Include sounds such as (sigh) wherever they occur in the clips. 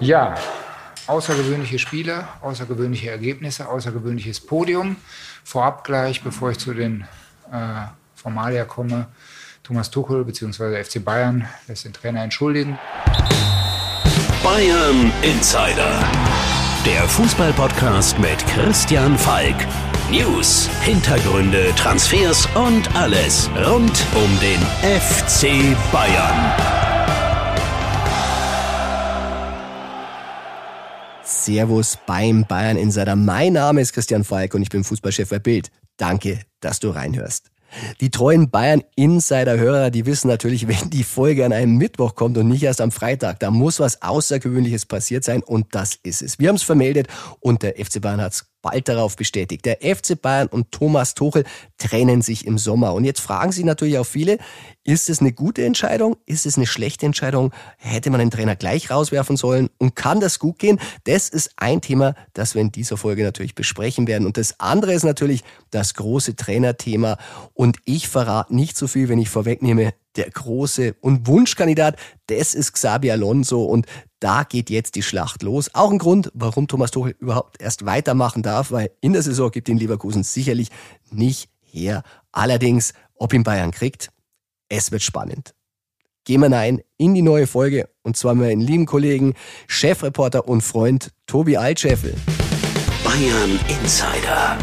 Ja, außergewöhnliche Spiele, außergewöhnliche Ergebnisse, außergewöhnliches Podium. Vorab gleich, bevor ich zu den äh, Formalia komme, Thomas Tuchel bzw. FC Bayern lässt den Trainer entschuldigen. Bayern Insider, der Fußballpodcast mit Christian Falk. News, Hintergründe, Transfers und alles rund um den FC Bayern. Servus beim Bayern Insider. Mein Name ist Christian Falk und ich bin Fußballchef bei Bild. Danke, dass du reinhörst. Die treuen Bayern Insider-Hörer, die wissen natürlich, (laughs) wenn die Folge an einem Mittwoch kommt und nicht erst am Freitag, da muss was Außergewöhnliches passiert sein und das ist es. Wir haben es vermeldet und der FC Bayern hat es bald darauf bestätigt. Der FC Bayern und Thomas Tuchel trennen sich im Sommer. Und jetzt fragen sich natürlich auch viele, ist es eine gute Entscheidung? Ist es eine schlechte Entscheidung? Hätte man den Trainer gleich rauswerfen sollen? Und kann das gut gehen? Das ist ein Thema, das wir in dieser Folge natürlich besprechen werden. Und das andere ist natürlich das große Trainerthema. Und ich verrate nicht so viel, wenn ich vorwegnehme, der große und Wunschkandidat, das ist Xabi Alonso und da geht jetzt die Schlacht los. Auch ein Grund, warum Thomas Tuchel überhaupt erst weitermachen darf, weil in der Saison gibt ihn Leverkusen sicherlich nicht her. Allerdings, ob ihn Bayern kriegt, es wird spannend. Gehen wir rein in die neue Folge und zwar meinen lieben Kollegen, Chefreporter und Freund Tobi Altscheffel. Bayern Insider.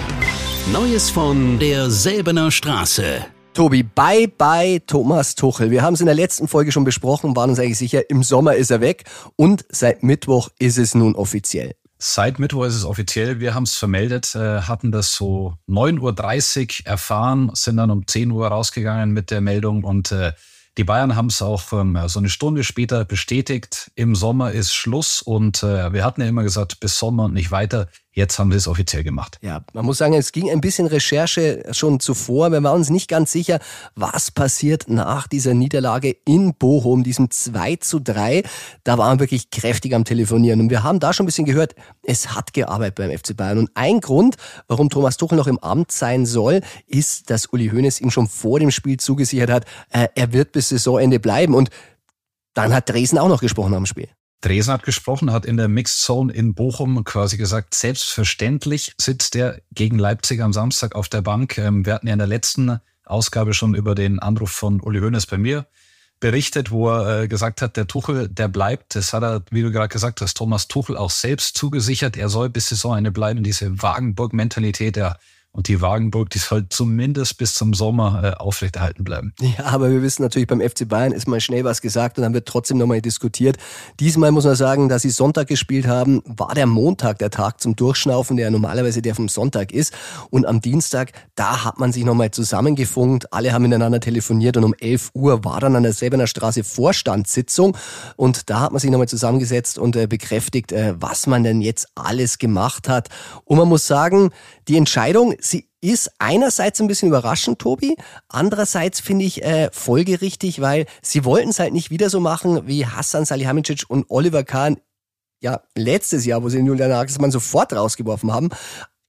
Neues von der Selbener Straße. Tobi, bye bye Thomas Tuchel. Wir haben es in der letzten Folge schon besprochen, waren uns eigentlich sicher, im Sommer ist er weg und seit Mittwoch ist es nun offiziell. Seit Mittwoch ist es offiziell. Wir haben es vermeldet, äh, hatten das so 9.30 Uhr erfahren, sind dann um 10 Uhr rausgegangen mit der Meldung und äh, die Bayern haben es auch ähm, so eine Stunde später bestätigt. Im Sommer ist Schluss und äh, wir hatten ja immer gesagt, bis Sommer und nicht weiter. Jetzt haben wir es offiziell gemacht. Ja, man muss sagen, es ging ein bisschen Recherche schon zuvor. Wir waren uns nicht ganz sicher, was passiert nach dieser Niederlage in Bochum, diesem 2 zu 3. Da waren wir wirklich kräftig am Telefonieren. Und wir haben da schon ein bisschen gehört, es hat gearbeitet beim FC Bayern. Und ein Grund, warum Thomas Tuchel noch im Amt sein soll, ist, dass Uli Hoeneß ihm schon vor dem Spiel zugesichert hat, äh, er wird bis Saisonende bleiben. Und dann hat Dresden auch noch gesprochen am Spiel. Dresen hat gesprochen, hat in der Mixed Zone in Bochum quasi gesagt, selbstverständlich sitzt er gegen Leipzig am Samstag auf der Bank. Ähm, wir hatten ja in der letzten Ausgabe schon über den Anruf von Uli Hoeneß bei mir berichtet, wo er äh, gesagt hat, der Tuchel, der bleibt. Das hat er, wie du gerade gesagt hast, Thomas Tuchel auch selbst zugesichert. Er soll bis Saisonende bleiben. Diese Wagenburg-Mentalität, der und die Wagenburg, die soll zumindest bis zum Sommer äh, aufrechterhalten bleiben. Ja, aber wir wissen natürlich, beim FC Bayern ist mal schnell was gesagt und dann wird trotzdem nochmal diskutiert. Diesmal muss man sagen, dass sie Sonntag gespielt haben, war der Montag der Tag zum Durchschnaufen, der normalerweise der vom Sonntag ist. Und am Dienstag, da hat man sich nochmal zusammengefunkt. Alle haben miteinander telefoniert und um 11 Uhr war dann an der Selbener Straße Vorstandssitzung. Und da hat man sich nochmal zusammengesetzt und äh, bekräftigt, äh, was man denn jetzt alles gemacht hat. Und man muss sagen, die Entscheidung, sie ist einerseits ein bisschen überraschend, Tobi. Andererseits finde ich äh, folgerichtig, weil sie wollten es halt nicht wieder so machen wie Hassan Salihamidzic und Oliver Kahn ja letztes Jahr, wo sie Julian Nagelsmann sofort rausgeworfen haben.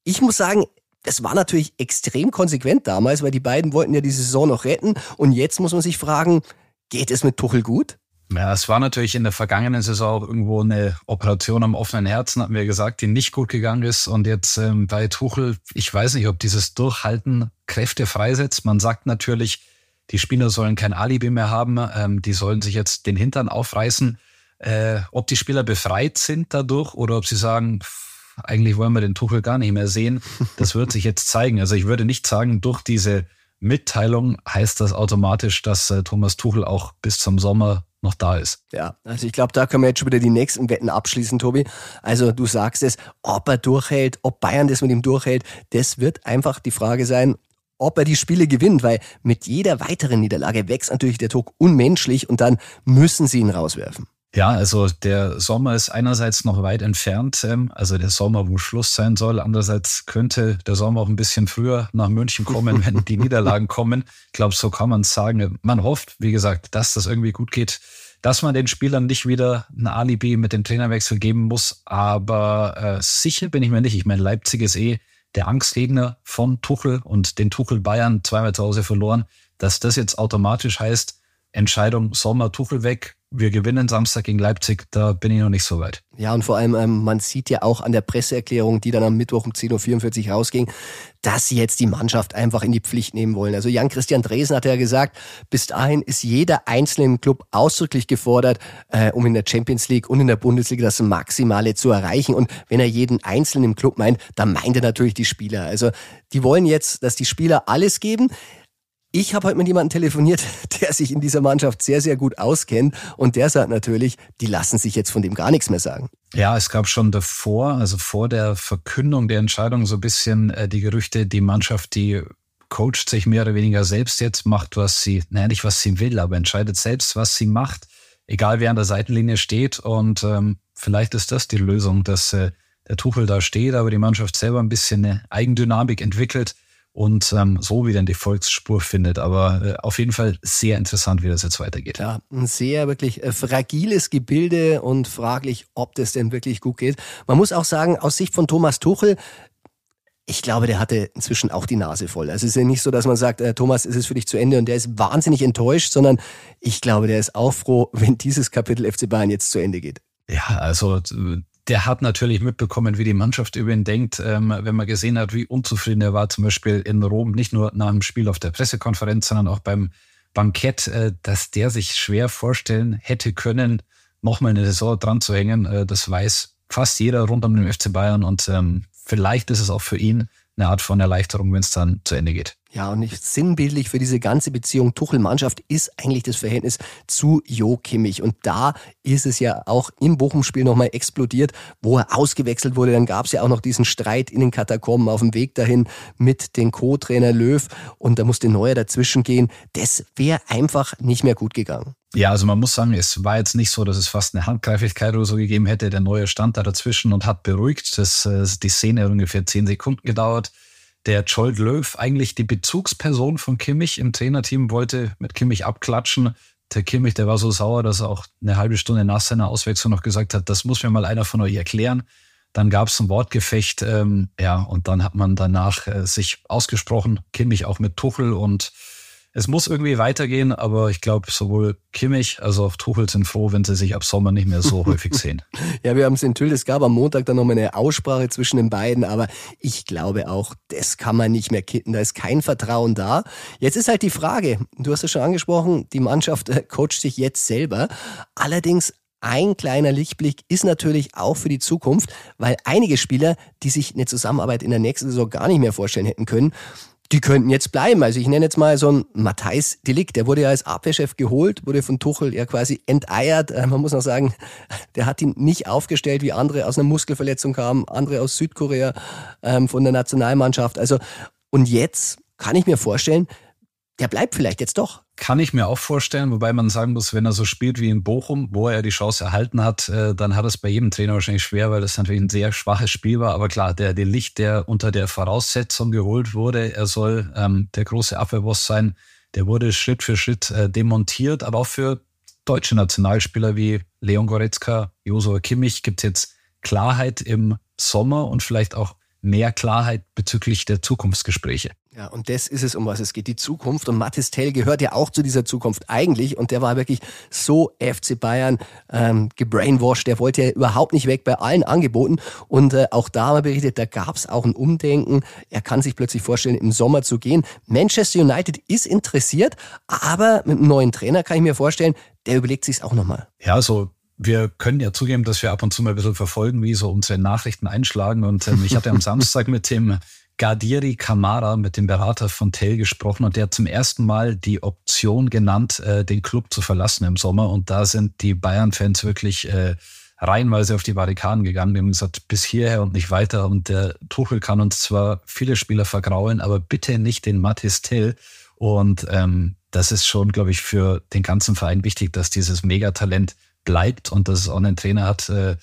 Ich muss sagen, das war natürlich extrem konsequent damals, weil die beiden wollten ja die Saison noch retten. Und jetzt muss man sich fragen, geht es mit Tuchel gut? Ja, es war natürlich in der vergangenen Saison auch irgendwo eine Operation am offenen Herzen, hatten wir gesagt, die nicht gut gegangen ist. Und jetzt ähm, bei Tuchel, ich weiß nicht, ob dieses Durchhalten Kräfte freisetzt. Man sagt natürlich, die Spieler sollen kein Alibi mehr haben, ähm, die sollen sich jetzt den Hintern aufreißen. Äh, ob die Spieler befreit sind dadurch oder ob sie sagen, eigentlich wollen wir den Tuchel gar nicht mehr sehen, das wird sich jetzt zeigen. Also ich würde nicht sagen, durch diese Mitteilung heißt das automatisch, dass äh, Thomas Tuchel auch bis zum Sommer noch da ist. Ja, also ich glaube, da können wir jetzt schon wieder die nächsten Wetten abschließen, Tobi. Also du sagst es, ob er durchhält, ob Bayern das mit ihm durchhält, das wird einfach die Frage sein, ob er die Spiele gewinnt, weil mit jeder weiteren Niederlage wächst natürlich der Druck unmenschlich und dann müssen sie ihn rauswerfen. Ja, also der Sommer ist einerseits noch weit entfernt, ähm, also der Sommer, wo Schluss sein soll. Andererseits könnte der Sommer auch ein bisschen früher nach München kommen, wenn die (laughs) Niederlagen kommen. Ich glaube, so kann man es sagen. Man hofft, wie gesagt, dass das irgendwie gut geht, dass man den Spielern nicht wieder ein Alibi mit dem Trainerwechsel geben muss. Aber äh, sicher bin ich mir nicht. Ich meine, Leipzig ist eh der Angstgegner von Tuchel und den Tuchel Bayern zweimal zu Hause verloren. Dass das jetzt automatisch heißt, Entscheidung Sommer Tuchel weg, wir gewinnen Samstag gegen Leipzig, da bin ich noch nicht so weit. Ja, und vor allem, ähm, man sieht ja auch an der Presseerklärung, die dann am Mittwoch um 10.44 Uhr rausging, dass sie jetzt die Mannschaft einfach in die Pflicht nehmen wollen. Also Jan-Christian Dresen hat ja gesagt, bis dahin ist jeder einzelne im Club ausdrücklich gefordert, äh, um in der Champions League und in der Bundesliga das Maximale zu erreichen. Und wenn er jeden Einzelnen im Club meint, dann meint er natürlich die Spieler. Also die wollen jetzt, dass die Spieler alles geben. Ich habe heute mit jemandem telefoniert, (laughs) der sich in dieser Mannschaft sehr, sehr gut auskennt. Und der sagt natürlich, die lassen sich jetzt von dem gar nichts mehr sagen. Ja, es gab schon davor, also vor der Verkündung der Entscheidung so ein bisschen äh, die Gerüchte, die Mannschaft, die coacht sich mehr oder weniger selbst jetzt, macht, was sie, naja, nicht was sie will, aber entscheidet selbst, was sie macht, egal wer an der Seitenlinie steht. Und ähm, vielleicht ist das die Lösung, dass äh, der Tuchel da steht, aber die Mannschaft selber ein bisschen eine Eigendynamik entwickelt und ähm, so wieder in die Volksspur findet. Aber äh, auf jeden Fall sehr interessant, wie das jetzt weitergeht. Ja, ein sehr wirklich äh, fragiles Gebilde und fraglich, ob das denn wirklich gut geht. Man muss auch sagen, aus Sicht von Thomas Tuchel, ich glaube, der hatte inzwischen auch die Nase voll. Also es ist ja nicht so, dass man sagt, äh, Thomas, es ist für dich zu Ende und der ist wahnsinnig enttäuscht, sondern ich glaube, der ist auch froh, (laughs) wenn dieses Kapitel FC Bayern jetzt zu Ende geht. Ja, also der hat natürlich mitbekommen, wie die Mannschaft über ihn denkt, ähm, wenn man gesehen hat, wie unzufrieden er war, zum Beispiel in Rom, nicht nur nach dem Spiel auf der Pressekonferenz, sondern auch beim Bankett, äh, dass der sich schwer vorstellen hätte können, nochmal eine Saison dran zu hängen. Äh, das weiß fast jeder rund um den FC Bayern und ähm, vielleicht ist es auch für ihn eine Art von Erleichterung, wenn es dann zu Ende geht. Ja, und nicht sinnbildlich für diese ganze Beziehung Tuchel-Mannschaft ist eigentlich das Verhältnis zu Jo Kimmich. Und da ist es ja auch im Bochum-Spiel nochmal explodiert, wo er ausgewechselt wurde. Dann gab es ja auch noch diesen Streit in den Katakomben auf dem Weg dahin mit dem Co-Trainer Löw. Und da musste Neuer dazwischen gehen. Das wäre einfach nicht mehr gut gegangen. Ja, also man muss sagen, es war jetzt nicht so, dass es fast eine Handgreiflichkeit oder so gegeben hätte. Der Neue stand da dazwischen und hat beruhigt. Das, äh, die Szene hat ungefähr zehn Sekunden gedauert der Joel Löw, eigentlich die Bezugsperson von Kimmich im Trainerteam, wollte mit Kimmich abklatschen. Der Kimmich, der war so sauer, dass er auch eine halbe Stunde nach seiner Auswechslung noch gesagt hat, das muss mir mal einer von euch erklären. Dann gab es ein Wortgefecht, ähm, ja, und dann hat man danach äh, sich ausgesprochen, Kimmich auch mit Tuchel und es muss irgendwie weitergehen, aber ich glaube, sowohl Kimmich als auch Tuchel sind froh, wenn sie sich ab Sommer nicht mehr so (laughs) häufig sehen. ja, wir haben es enthüllt. Es gab am Montag dann nochmal eine Aussprache zwischen den beiden, aber ich glaube auch, das kann man nicht mehr kitten. Da ist kein Vertrauen da. Jetzt ist halt die Frage, du hast es schon angesprochen, die Mannschaft äh, coacht sich jetzt selber. Allerdings ein kleiner Lichtblick ist natürlich auch für die Zukunft, weil einige Spieler, die sich eine Zusammenarbeit in der nächsten Saison gar nicht mehr vorstellen hätten können, die könnten jetzt bleiben. Also ich nenne jetzt mal so einen Matthijs Delikt, der wurde ja als Abwehrchef geholt, wurde von Tuchel ja quasi enteiert. Äh, man muss noch sagen, (laughs) der hat ihn nicht aufgestellt, wie andere aus einer Muskelverletzung kamen, andere aus Südkorea ähm, von der Nationalmannschaft. Also und jetzt kann ich mir vorstellen, der bleibt vielleicht jetzt doch. Kann ich mir auch vorstellen, wobei man sagen muss, wenn er so spielt wie in Bochum, wo er die Chance erhalten hat, äh, dann hat es bei jedem Trainer wahrscheinlich schwer, weil das natürlich ein sehr schwaches Spiel war. Aber klar, der, Licht, der unter der Voraussetzung geholt wurde, er soll ähm, der große Abwehrboss sein, der wurde Schritt für Schritt äh, demontiert. Aber auch für deutsche Nationalspieler wie Leon Goretzka, Josua Kimmich gibt es jetzt Klarheit im Sommer und vielleicht auch mehr Klarheit bezüglich der Zukunftsgespräche. Ja, und das ist es, um was es geht, die Zukunft. Und Mathis Tell gehört ja auch zu dieser Zukunft eigentlich. Und der war wirklich so FC Bayern ähm, gebrainwashed. Der wollte ja überhaupt nicht weg bei allen Angeboten. Und äh, auch da haben wir berichtet, da gab es auch ein Umdenken. Er kann sich plötzlich vorstellen, im Sommer zu gehen. Manchester United ist interessiert, aber mit einem neuen Trainer kann ich mir vorstellen, der überlegt sich's auch nochmal. Ja, so wir können ja zugeben, dass wir ab und zu mal ein bisschen verfolgen, wie so unsere Nachrichten einschlagen. Und ähm, ich hatte am Samstag mit dem Gardiri Kamara, mit dem Berater von Tell gesprochen und der hat zum ersten Mal die Option genannt, äh, den Club zu verlassen im Sommer. Und da sind die Bayern-Fans wirklich äh, reihenweise auf die Barrikaden gegangen. Die haben gesagt, bis hierher und nicht weiter. Und der Tuchel kann uns zwar viele Spieler vergraulen, aber bitte nicht den Mathis Tell. Und ähm, das ist schon, glaube ich, für den ganzen Verein wichtig, dass dieses Megatalent bleibt und dass es auch einen Trainer hat, äh,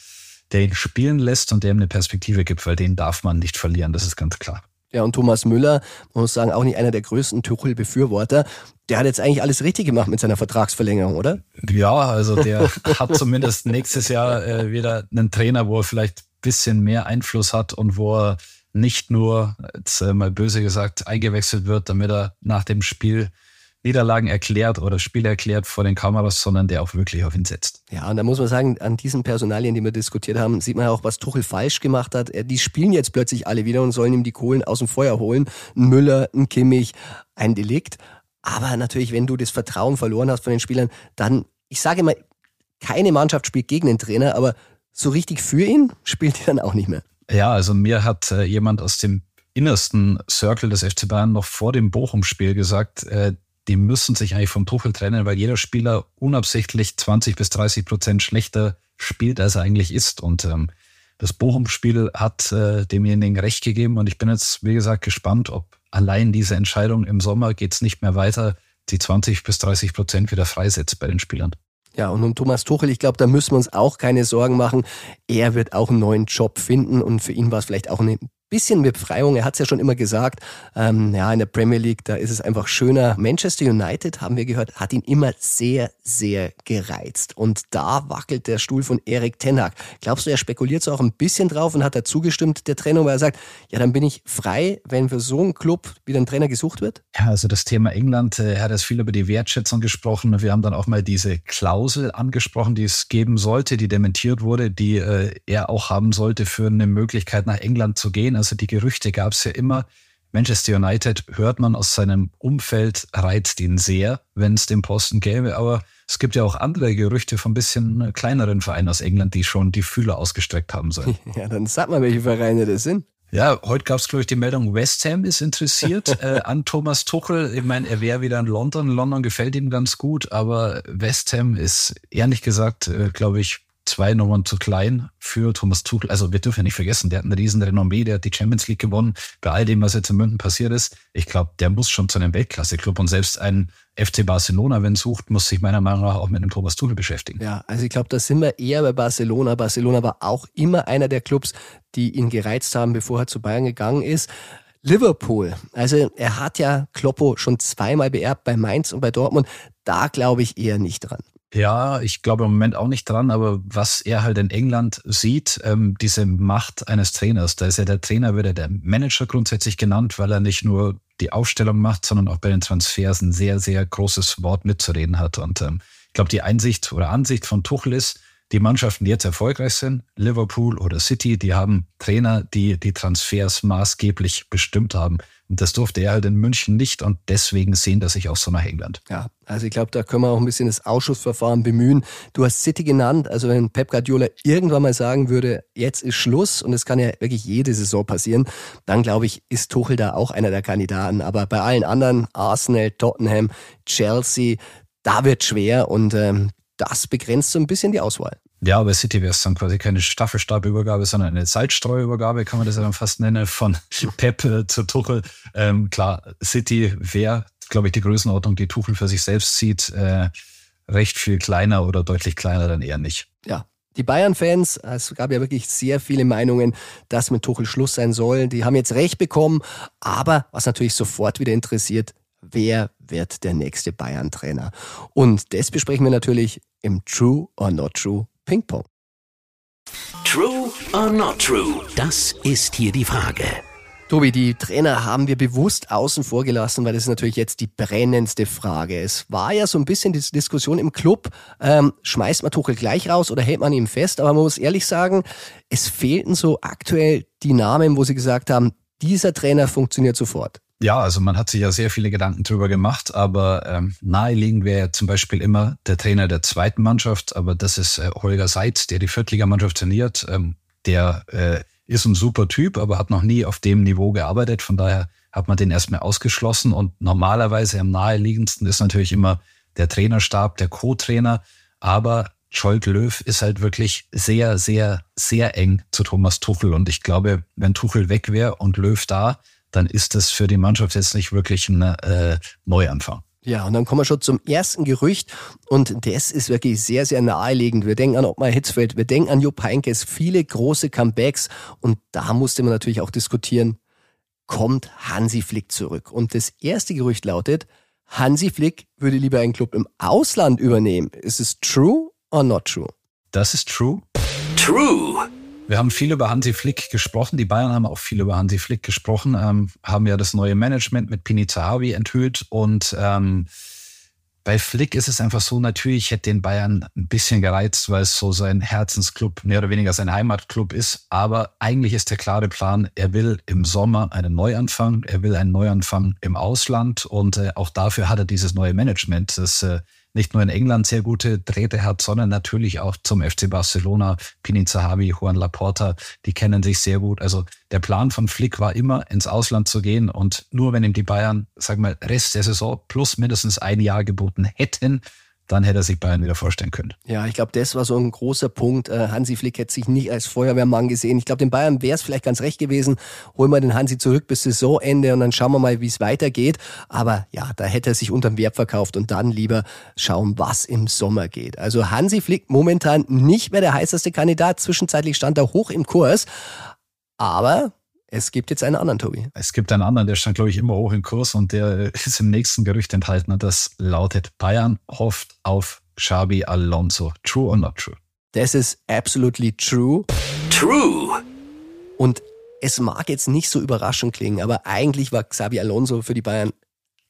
der ihn spielen lässt und der ihm eine Perspektive gibt, weil den darf man nicht verlieren, das ist ganz klar. Ja, und Thomas Müller, man muss sagen, auch nicht einer der größten Tuchel-Befürworter. Der hat jetzt eigentlich alles richtig gemacht mit seiner Vertragsverlängerung, oder? Ja, also der (laughs) hat zumindest nächstes Jahr äh, wieder einen Trainer, wo er vielleicht ein bisschen mehr Einfluss hat und wo er nicht nur, jetzt äh, mal böse gesagt, eingewechselt wird, damit er nach dem Spiel Niederlagen erklärt oder Spiele erklärt vor den Kameras, sondern der auch wirklich auf ihn setzt. Ja, und da muss man sagen, an diesen Personalien, die wir diskutiert haben, sieht man ja auch, was Tuchel falsch gemacht hat. Die spielen jetzt plötzlich alle wieder und sollen ihm die Kohlen aus dem Feuer holen. Ein Müller, ein Kimmich, ein Delikt. Aber natürlich, wenn du das Vertrauen verloren hast von den Spielern, dann, ich sage immer, keine Mannschaft spielt gegen den Trainer, aber so richtig für ihn spielt er dann auch nicht mehr. Ja, also mir hat äh, jemand aus dem innersten Circle des FC Bayern noch vor dem Bochum-Spiel gesagt, äh, die müssen sich eigentlich vom Tuchel trennen, weil jeder Spieler unabsichtlich 20 bis 30 Prozent schlechter spielt, als er eigentlich ist. Und ähm, das Bochum-Spiel hat äh, demjenigen recht gegeben. Und ich bin jetzt, wie gesagt, gespannt, ob allein diese Entscheidung im Sommer geht es nicht mehr weiter, die 20 bis 30 Prozent wieder freisetzt bei den Spielern. Ja, und um Thomas Tuchel, ich glaube, da müssen wir uns auch keine Sorgen machen. Er wird auch einen neuen Job finden und für ihn war es vielleicht auch eine bisschen Befreiung. Er hat es ja schon immer gesagt. Ähm, ja, in der Premier League, da ist es einfach schöner. Manchester United, haben wir gehört, hat ihn immer sehr, sehr gereizt. Und da wackelt der Stuhl von Erik Tenhag. Glaubst du, er spekuliert so auch ein bisschen drauf und hat da zugestimmt, der Trainer, weil er sagt, ja, dann bin ich frei, wenn für so einen Club wieder ein Trainer gesucht wird? Ja, also das Thema England, äh, er hat jetzt viel über die Wertschätzung gesprochen. Wir haben dann auch mal diese Klausel angesprochen, die es geben sollte, die dementiert wurde, die äh, er auch haben sollte für eine Möglichkeit nach England zu gehen. Also die Gerüchte gab es ja immer. Manchester United hört man aus seinem Umfeld, reizt ihn sehr, wenn es den Posten gäbe. Aber es gibt ja auch andere Gerüchte von ein bisschen kleineren Vereinen aus England, die schon die Fühler ausgestreckt haben sollen. (laughs) Ja, dann sag mal, welche Vereine das sind. Ja, heute gab es, glaube ich, die Meldung, West Ham ist interessiert (laughs) äh, an Thomas Tuchel. Ich meine, er wäre wieder in London. London gefällt ihm ganz gut, aber West Ham ist ehrlich gesagt, äh, glaube ich, zwei Nummern zu klein für Thomas Tuchel. Also wir dürfen ja nicht vergessen, der hat eine riesen Renommee, der hat die Champions League gewonnen. Bei all dem, was jetzt in München passiert ist, ich glaube, der muss schon zu einem Weltklasse-Club und selbst ein FC Barcelona, wenn sucht, muss sich meiner Meinung nach auch mit einem Thomas Tuchel beschäftigen. Ja, also ich glaube, da sind wir eher bei Barcelona. Barcelona war auch immer einer der Clubs, die ihn gereizt haben, bevor er zu Bayern gegangen ist. Liverpool, also er hat ja Kloppo schon zweimal beerbt bei Mainz und bei Dortmund. Da glaube ich eher nicht dran. Ja, ich glaube im Moment auch nicht dran, aber was er halt in England sieht, ähm, diese Macht eines Trainers, da ist ja der Trainer, wird ja der Manager grundsätzlich genannt, weil er nicht nur die Aufstellung macht, sondern auch bei den Transfers ein sehr, sehr großes Wort mitzureden hat. Und ähm, ich glaube, die Einsicht oder Ansicht von Tuchel ist, die Mannschaften, die jetzt erfolgreich sind, Liverpool oder City, die haben Trainer, die die Transfers maßgeblich bestimmt haben. Und das durfte er halt in München nicht und deswegen sehen das sich auch so nach England. Ja, also ich glaube, da können wir auch ein bisschen das Ausschussverfahren bemühen. Du hast City genannt, also wenn Pep Guardiola irgendwann mal sagen würde, jetzt ist Schluss und es kann ja wirklich jede Saison passieren, dann glaube ich, ist Tuchel da auch einer der Kandidaten. Aber bei allen anderen, Arsenal, Tottenham, Chelsea, da wird schwer und ähm, das begrenzt so ein bisschen die Auswahl. Ja, bei City wäre es dann quasi keine Staffelstabübergabe, sondern eine Salzstreuübergabe, kann man das ja dann fast nennen, von (laughs) Pep äh, zu Tuchel. Ähm, klar, City wäre, glaube ich, die Größenordnung, die Tuchel für sich selbst sieht, äh, recht viel kleiner oder deutlich kleiner dann eher nicht. Ja, die Bayern-Fans, es gab ja wirklich sehr viele Meinungen, dass mit Tuchel Schluss sein soll. Die haben jetzt recht bekommen. Aber was natürlich sofort wieder interessiert, wer wird der nächste Bayern-Trainer? Und das besprechen wir natürlich im True or Not True Ping Pong. True or not true? Das ist hier die Frage. Tobi, die Trainer haben wir bewusst außen vor gelassen, weil das ist natürlich jetzt die brennendste Frage. Es war ja so ein bisschen die Diskussion im Club, ähm, schmeißt man Tuchel gleich raus oder hält man ihn fest? Aber man muss ehrlich sagen, es fehlten so aktuell die Namen, wo sie gesagt haben, dieser Trainer funktioniert sofort. Ja, also man hat sich ja sehr viele Gedanken drüber gemacht, aber ähm, naheliegend wäre zum Beispiel immer der Trainer der zweiten Mannschaft, aber das ist äh, Holger Seitz, der die Viertligamannschaft trainiert. Ähm, der äh, ist ein super Typ, aber hat noch nie auf dem Niveau gearbeitet. Von daher hat man den erstmal ausgeschlossen. Und normalerweise am naheliegendsten ist natürlich immer der Trainerstab, der Co-Trainer. Aber Scholt Löw ist halt wirklich sehr, sehr, sehr eng zu Thomas Tuchel. Und ich glaube, wenn Tuchel weg wäre und Löw da, dann ist das für die Mannschaft jetzt nicht wirklich ein äh, Neuanfang. Ja, und dann kommen wir schon zum ersten Gerücht und das ist wirklich sehr, sehr naheliegend. Wir denken an Ottmar Hitzfeld, wir denken an Jupp Heynckes, viele große Comebacks und da musste man natürlich auch diskutieren, kommt Hansi Flick zurück? Und das erste Gerücht lautet, Hansi Flick würde lieber einen Club im Ausland übernehmen. Ist es true or not true? Das ist true. True. Wir haben viel über Hansi Flick gesprochen. Die Bayern haben auch viel über Hansi Flick gesprochen, ähm, haben ja das neue Management mit Pini Zahavi enthüllt und ähm, bei Flick ist es einfach so, natürlich hätte den Bayern ein bisschen gereizt, weil es so sein Herzensclub, mehr oder weniger sein Heimatclub ist. Aber eigentlich ist der klare Plan, er will im Sommer einen Neuanfang, er will einen Neuanfang im Ausland und äh, auch dafür hat er dieses neue Management, das äh, nicht nur in England sehr gute Drähte hat, sondern natürlich auch zum FC Barcelona, Pini Zahavi, Juan Laporta, die kennen sich sehr gut. Also der Plan von Flick war immer, ins Ausland zu gehen und nur wenn ihm die Bayern, sag mal, Rest der Saison plus mindestens ein Jahr geboten hätten, dann hätte er sich Bayern wieder vorstellen können. Ja, ich glaube, das war so ein großer Punkt. Äh, Hansi Flick hätte sich nicht als Feuerwehrmann gesehen. Ich glaube, den Bayern wäre es vielleicht ganz recht gewesen. Holen wir den Hansi zurück bis Saisonende und dann schauen wir mal, wie es weitergeht. Aber ja, da hätte er sich unterm Wert verkauft und dann lieber schauen, was im Sommer geht. Also Hansi Flick momentan nicht mehr der heißeste Kandidat. Zwischenzeitlich stand er hoch im Kurs. Aber es gibt jetzt einen anderen, Tobi. Es gibt einen anderen, der stand, glaube ich, immer hoch im Kurs und der (laughs) ist im nächsten Gerücht enthalten. Und das lautet, Bayern hofft auf Xabi Alonso. True or not true? Das ist absolutely true. True. Und es mag jetzt nicht so überraschend klingen, aber eigentlich war Xabi Alonso für die Bayern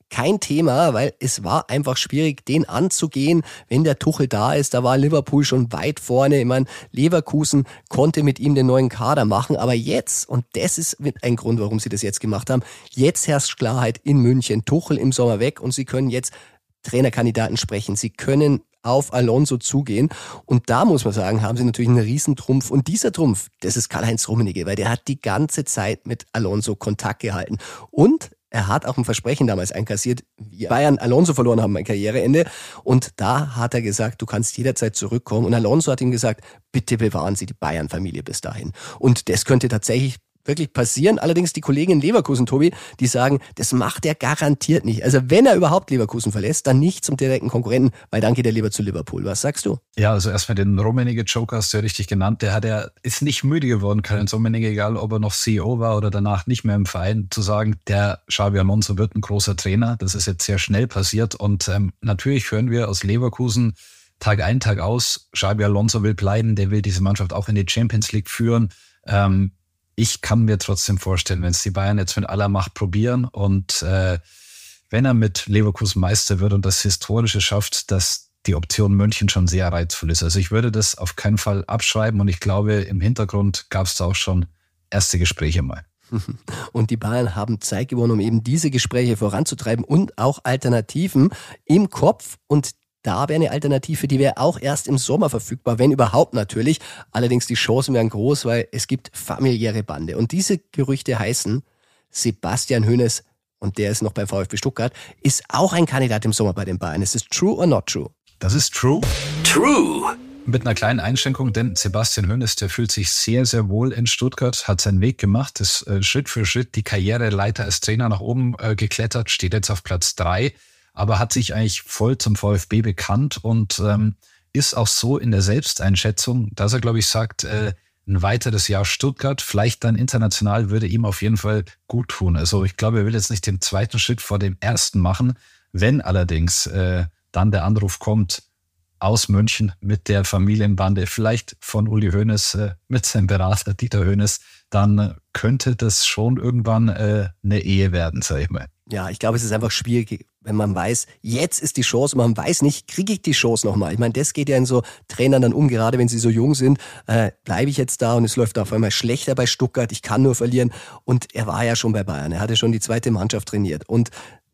kein Thema, weil es war einfach schwierig, den anzugehen, wenn der Tuchel da ist. Da war Liverpool schon weit vorne. Ich meine, Leverkusen konnte mit ihm den neuen Kader machen. Aber jetzt, und das ist ein Grund, warum sie das jetzt gemacht haben, jetzt herrscht Klarheit in München. Tuchel im Sommer weg und sie können jetzt Trainerkandidaten sprechen. Sie können auf Alonso zugehen. Und da muss man sagen, haben sie natürlich einen Riesentrumpf. Und dieser Trumpf, das ist Karl-Heinz Rummenigge, weil der hat die ganze Zeit mit Alonso Kontakt gehalten. Und er hat auch ein Versprechen damals einkassiert, wie Bayern Alonso verloren haben mein Karriereende. Und da hat er gesagt, du kannst jederzeit zurückkommen. Und Alonso hat ihm gesagt, bitte bewahren Sie die Bayern-Familie bis dahin. Und das könnte tatsächlich wirklich passieren. Allerdings die Kollegen in Leverkusen, Tobi, die sagen, das macht er garantiert nicht. Also wenn er überhaupt Leverkusen verlässt, dann nicht zum direkten Konkurrenten, weil dann geht er lieber zu Liverpool. Was sagst du? Ja, also erstmal den Rummenigge Joker hast du ja richtig genannt. Der hat ja, ist nicht müde geworden, Karl Rummenigge, egal ob er noch CEO war oder danach nicht mehr im Verein, zu sagen, der Xavi Alonso wird ein großer Trainer. Das ist jetzt sehr schnell passiert und ähm, natürlich hören wir aus Leverkusen, Tag ein, Tag aus, Xabi Alonso will bleiben, der will diese Mannschaft auch in die Champions League führen. Ähm, ich kann mir trotzdem vorstellen, wenn es die Bayern jetzt mit aller Macht probieren und äh, wenn er mit Leverkusen Meister wird und das Historische schafft, dass die Option München schon sehr reizvoll ist. Also ich würde das auf keinen Fall abschreiben und ich glaube, im Hintergrund gab es da auch schon erste Gespräche mal. (laughs) Und die Bayern haben Zeit gewonnen, um eben diese Gespräche voranzutreiben und auch Alternativen im Kopf. Und da wäre eine Alternative, die wäre auch erst im Sommer verfügbar, wenn überhaupt natürlich. Allerdings die Chancen wären groß, weil es gibt familiäre Bande. Und diese Gerüchte heißen, Sebastian Hönes, und der ist noch beim VfB Stuttgart, ist auch ein Kandidat im Sommer bei den Bayern. Ist es true or not true? Das ist true. True. Mit einer kleinen Einschränkung, denn Sebastian Hönes, der fühlt sich sehr, sehr wohl in Stuttgart, hat seinen Weg gemacht, ist äh, Schritt für Schritt die Karriereleiter als Trainer nach oben äh, geklettert, steht jetzt auf Platz drei aber hat sich eigentlich voll zum VfB bekannt und ähm, ist auch so in der Selbsteinschätzung, dass er, glaube ich, sagt, äh, ein weiteres Jahr Stuttgart, vielleicht dann international, würde ihm auf jeden Fall gut tun. Also ich glaube, er will jetzt nicht den zweiten Schritt vor dem ersten machen. Wenn allerdings äh, dann der Anruf kommt aus München mit der Familienbande, vielleicht von Uli Hoeneß äh, mit seinem Berater Dieter Hoeneß, dann könnte das schon irgendwann äh, eine Ehe werden, sag ich mal. Ja, ich glaube, es ist einfach schwierig, wenn man weiß, jetzt ist die Chance, man weiß nicht, kriege ich die Chance nochmal. Ich meine, das geht ja in so Trainern dann um, gerade wenn sie so jung sind, äh, bleibe ich jetzt da und es läuft auf einmal schlechter bei Stuttgart, ich kann nur verlieren. Und er war ja schon bei Bayern, er hatte schon die zweite Mannschaft trainiert. Und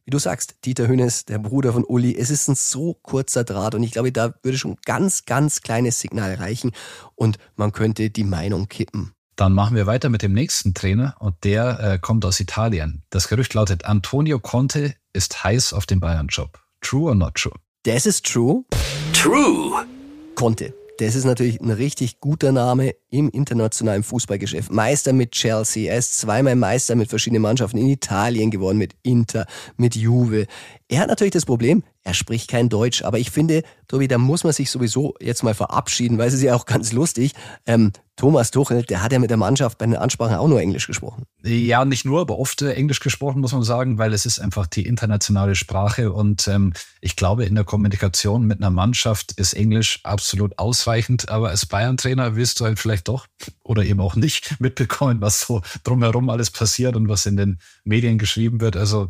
wie du sagst, Dieter Hönes, der Bruder von Uli, es ist ein so kurzer Draht und ich glaube, da würde schon ganz, ganz kleines Signal reichen und man könnte die Meinung kippen. Dann machen wir weiter mit dem nächsten Trainer und der äh, kommt aus Italien. Das Gerücht lautet, Antonio Conte ist heiß auf den Bayern-Job. True or not true? Das ist true. True. Conte. Das ist natürlich ein richtig guter Name im internationalen Fußballgeschäft. Meister mit Chelsea, er ist zweimal Meister mit verschiedenen Mannschaften in Italien geworden, mit Inter, mit Juve. Er hat natürlich das Problem, er spricht kein Deutsch. Aber ich finde, Tobi, da muss man sich sowieso jetzt mal verabschieden, weil es ist ja auch ganz lustig. Ähm, Thomas Tuchel, der hat ja mit der Mannschaft bei den Ansprachen auch nur Englisch gesprochen. Ja, nicht nur, aber oft äh, Englisch gesprochen, muss man sagen, weil es ist einfach die internationale Sprache. Und ähm, ich glaube, in der Kommunikation mit einer Mannschaft ist Englisch absolut ausreichend. Aber als Bayern-Trainer willst du halt vielleicht doch oder eben auch nicht (laughs) mitbekommen, was so drumherum alles passiert und was in den Medien geschrieben wird. Also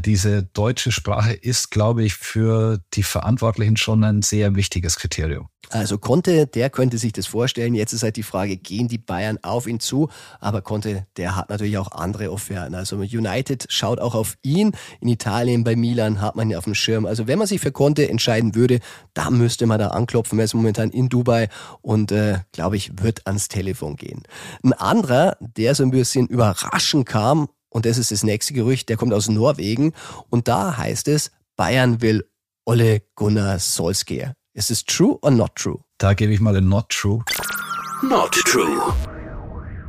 diese deutsche Sprache ist, glaube ich, für die Verantwortlichen schon ein sehr wichtiges Kriterium. Also Conte, der könnte sich das vorstellen. Jetzt ist halt die Frage, gehen die Bayern auf ihn zu? Aber Conte, der hat natürlich auch andere Offerten. Also United schaut auch auf ihn. In Italien bei Milan hat man ihn auf dem Schirm. Also wenn man sich für Conte entscheiden würde, da müsste man da anklopfen. Er ist momentan in Dubai und äh, glaube ich, wird ans Telefon gehen. Ein anderer, der so ein bisschen überraschend kam, und das ist das nächste Gerücht, der kommt aus Norwegen. Und da heißt es, Bayern will Ole Gunnar Solskjaer. Ist es true or not true? Da gebe ich mal ein not true. Not true.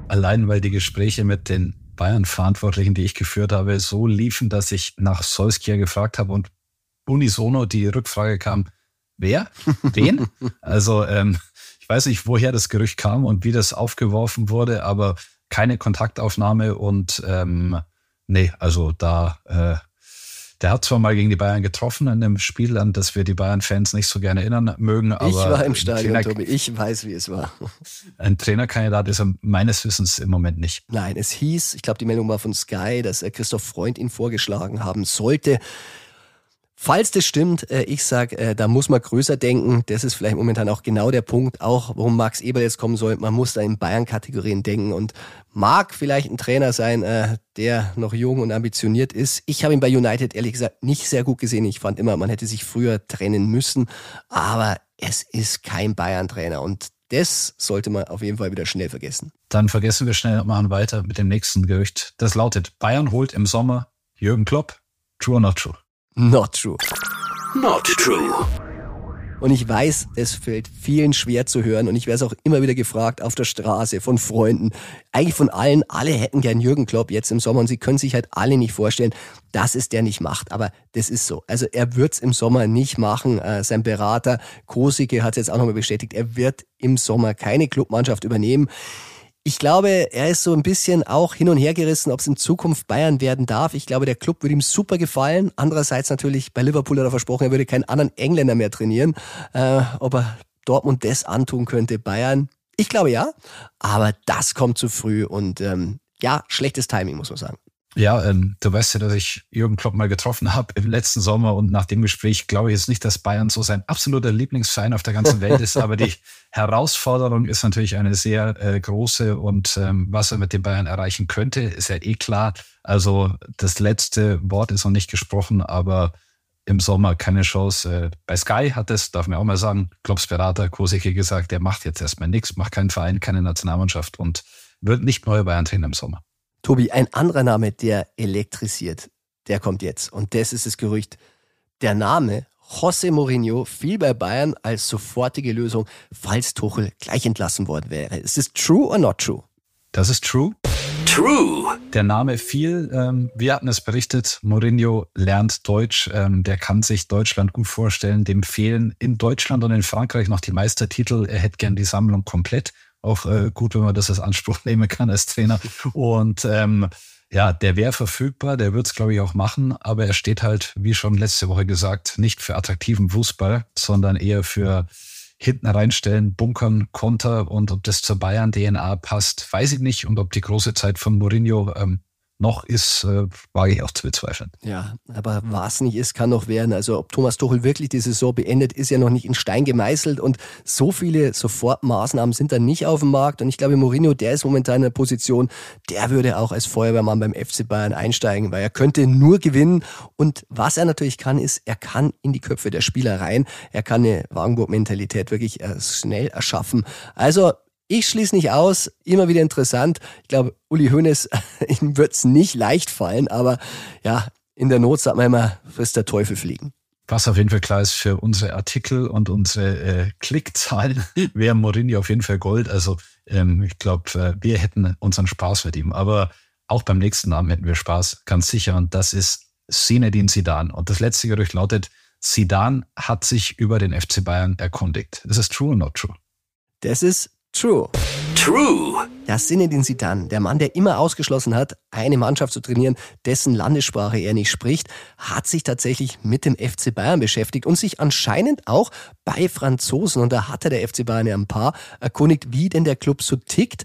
Allein weil die Gespräche mit den Bayern-Verantwortlichen, die ich geführt habe, so liefen, dass ich nach Solskjaer gefragt habe und unisono die Rückfrage kam, wer? Wen? (laughs) also ähm, ich weiß nicht, woher das Gerücht kam und wie das aufgeworfen wurde, aber keine Kontaktaufnahme und ähm, nee, also da, äh, der hat zwar mal gegen die Bayern getroffen in einem Spiel, an das wir die Bayern-Fans nicht so gerne erinnern mögen, aber. Ich war im Stadion, Trainer, Tobi, ich weiß, wie es war. (laughs) Ein Trainerkandidat ist er meines Wissens im Moment nicht. Nein, es hieß, ich glaube, die Meldung war von Sky, dass Christoph Freund ihn vorgeschlagen haben sollte. Falls das stimmt, äh, ich sage, äh, da muss man größer denken. Das ist vielleicht momentan auch genau der Punkt, auch warum Max Eber jetzt kommen soll. Man muss da in Bayern-Kategorien denken und mag vielleicht ein Trainer sein, äh, der noch jung und ambitioniert ist. Ich habe ihn bei United ehrlich gesagt nicht sehr gut gesehen. Ich fand immer, man hätte sich früher trennen müssen. Aber es ist kein Bayern-Trainer und das sollte man auf jeden Fall wieder schnell vergessen. Dann vergessen wir schnell und machen weiter mit dem nächsten Gerücht. Das lautet, Bayern holt im Sommer Jürgen Klopp. True or not true? Not true. Not true. Und ich weiß, es fällt vielen schwer zu hören und ich werde es auch immer wieder gefragt auf der Straße von Freunden, eigentlich von allen, alle hätten gern Jürgen Klopp jetzt im Sommer und sie können sich halt alle nicht vorstellen, dass es der nicht macht, aber das ist so. Also er wird es im Sommer nicht machen. Äh, sein Berater Kosike hat es jetzt auch nochmal bestätigt, er wird im Sommer keine Clubmannschaft übernehmen. Ich glaube, er ist so ein bisschen auch hin und her gerissen, ob es in Zukunft Bayern werden darf. Ich glaube, der Club würde ihm super gefallen. Andererseits natürlich, bei Liverpool hat er versprochen, er würde keinen anderen Engländer mehr trainieren. Äh, ob er Dortmund das antun könnte, Bayern. Ich glaube ja, aber das kommt zu früh und ähm, ja, schlechtes Timing, muss man sagen. Ja, ähm, du weißt ja, dass ich Jürgen Klopp mal getroffen habe im letzten Sommer und nach dem Gespräch glaube ich jetzt nicht, dass Bayern so sein absoluter Lieblingsverein auf der ganzen Welt ist, aber die Herausforderung ist natürlich eine sehr äh, große und ähm, was er mit den Bayern erreichen könnte, ist ja eh klar. Also das letzte Wort ist noch nicht gesprochen, aber im Sommer keine Chance. Äh, bei Sky hat es, darf man auch mal sagen, Klopps Berater Kosicke gesagt, der macht jetzt erstmal nichts, macht keinen Verein, keine Nationalmannschaft und wird nicht neue Bayern-Trainer im Sommer. Tobi, ein anderer Name, der elektrisiert, der kommt jetzt. Und das ist das Gerücht. Der Name José Mourinho fiel bei Bayern als sofortige Lösung, falls Tuchel gleich entlassen worden wäre. Ist es true or not true? Das ist true. True. Der Name fiel. Ähm, wir hatten es berichtet. Mourinho lernt Deutsch. Ähm, der kann sich Deutschland gut vorstellen. Dem fehlen in Deutschland und in Frankreich noch die Meistertitel. Er hätte gern die Sammlung komplett auch äh, gut, wenn man das als Anspruch (laughs) nehmen kann als Trainer. Und ähm, ja, der wäre verfügbar, der wird es, glaube ich, auch machen, aber er steht halt, wie schon letzte Woche gesagt, nicht für attraktiven Fußball, sondern eher für hinten reinstellen, bunkern, Konter und ob das zur Bayern-DNA passt, weiß ich nicht. Und ob die große Zeit von Mourinho ähm, noch ist, äh, wage ich auch zu bezweifeln. Ja, aber was nicht ist, kann noch werden. Also ob Thomas Tuchel wirklich die Saison beendet, ist ja noch nicht in Stein gemeißelt und so viele Sofortmaßnahmen sind da nicht auf dem Markt. Und ich glaube, Mourinho, der ist momentan in der Position, der würde auch als Feuerwehrmann beim FC Bayern einsteigen, weil er könnte nur gewinnen. Und was er natürlich kann, ist, er kann in die Köpfe der Spieler rein. Er kann eine Wagenburg-Mentalität wirklich äh, schnell erschaffen. Also ich schließe nicht aus, immer wieder interessant. Ich glaube, Uli Hoeneß, (laughs) ihm wird es nicht leicht fallen, aber ja, in der Not sagt man immer, frisst der Teufel fliegen. Was auf jeden Fall klar ist für unsere Artikel und unsere äh, Klickzahlen, (laughs) wäre Morini auf jeden Fall Gold. Also ähm, ich glaube, äh, wir hätten unseren Spaß mit ihm. Aber auch beim nächsten Namen hätten wir Spaß, ganz sicher. Und das ist Zinedine Zidane. Und das letzte Gerücht lautet, Sidan hat sich über den FC Bayern erkundigt. Ist es true or not true? Das ist true. True. Das Zinedine Zidane, der Mann, der immer ausgeschlossen hat, eine Mannschaft zu trainieren, dessen Landessprache er nicht spricht, hat sich tatsächlich mit dem FC Bayern beschäftigt und sich anscheinend auch bei Franzosen, und da hatte der FC Bayern ja ein paar, erkundigt, wie denn der Club so tickt.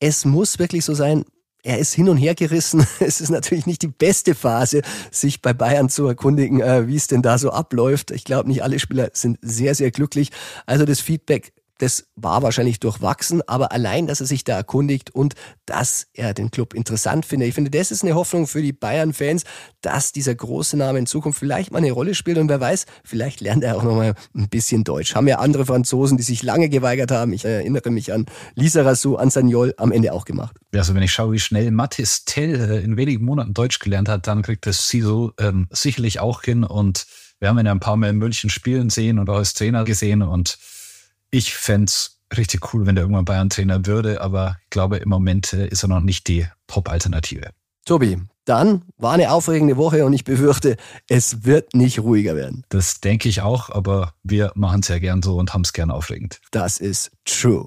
Es muss wirklich so sein, er ist hin und her gerissen. (laughs) Es ist natürlich nicht die beste Phase, sich bei Bayern zu erkundigen, äh, wie es denn da so abläuft. Ich glaube, nicht alle Spieler sind sehr, sehr glücklich. Also das Feedback das war wahrscheinlich durchwachsen, aber allein, dass er sich da erkundigt und dass er den Club interessant findet. Ich finde, das ist eine Hoffnung für die Bayern-Fans, dass dieser große Name in Zukunft vielleicht mal eine Rolle spielt und wer weiß, vielleicht lernt er auch noch mal ein bisschen Deutsch. Haben ja andere Franzosen, die sich lange geweigert haben. Ich erinnere mich an Lisa Rassou, an Sagnol, am Ende auch gemacht. Also wenn ich schaue, wie schnell Mathis Tell äh, in wenigen Monaten Deutsch gelernt hat, dann kriegt das Siso ähm, sicherlich auch hin und wir haben ihn ja ein paar Mal in München spielen sehen und auch als Trainer gesehen und ich fände richtig cool, wenn der irgendwann Bayern-Trainer würde, aber ich glaube, im Moment äh, ist er noch nicht die Top-Alternative. Tobi, dann war eine aufregende Woche und ich befürchte, es wird nicht ruhiger werden. Das denke ich auch, aber wir machen es ja gern so und haben es gern aufregend. Das ist true.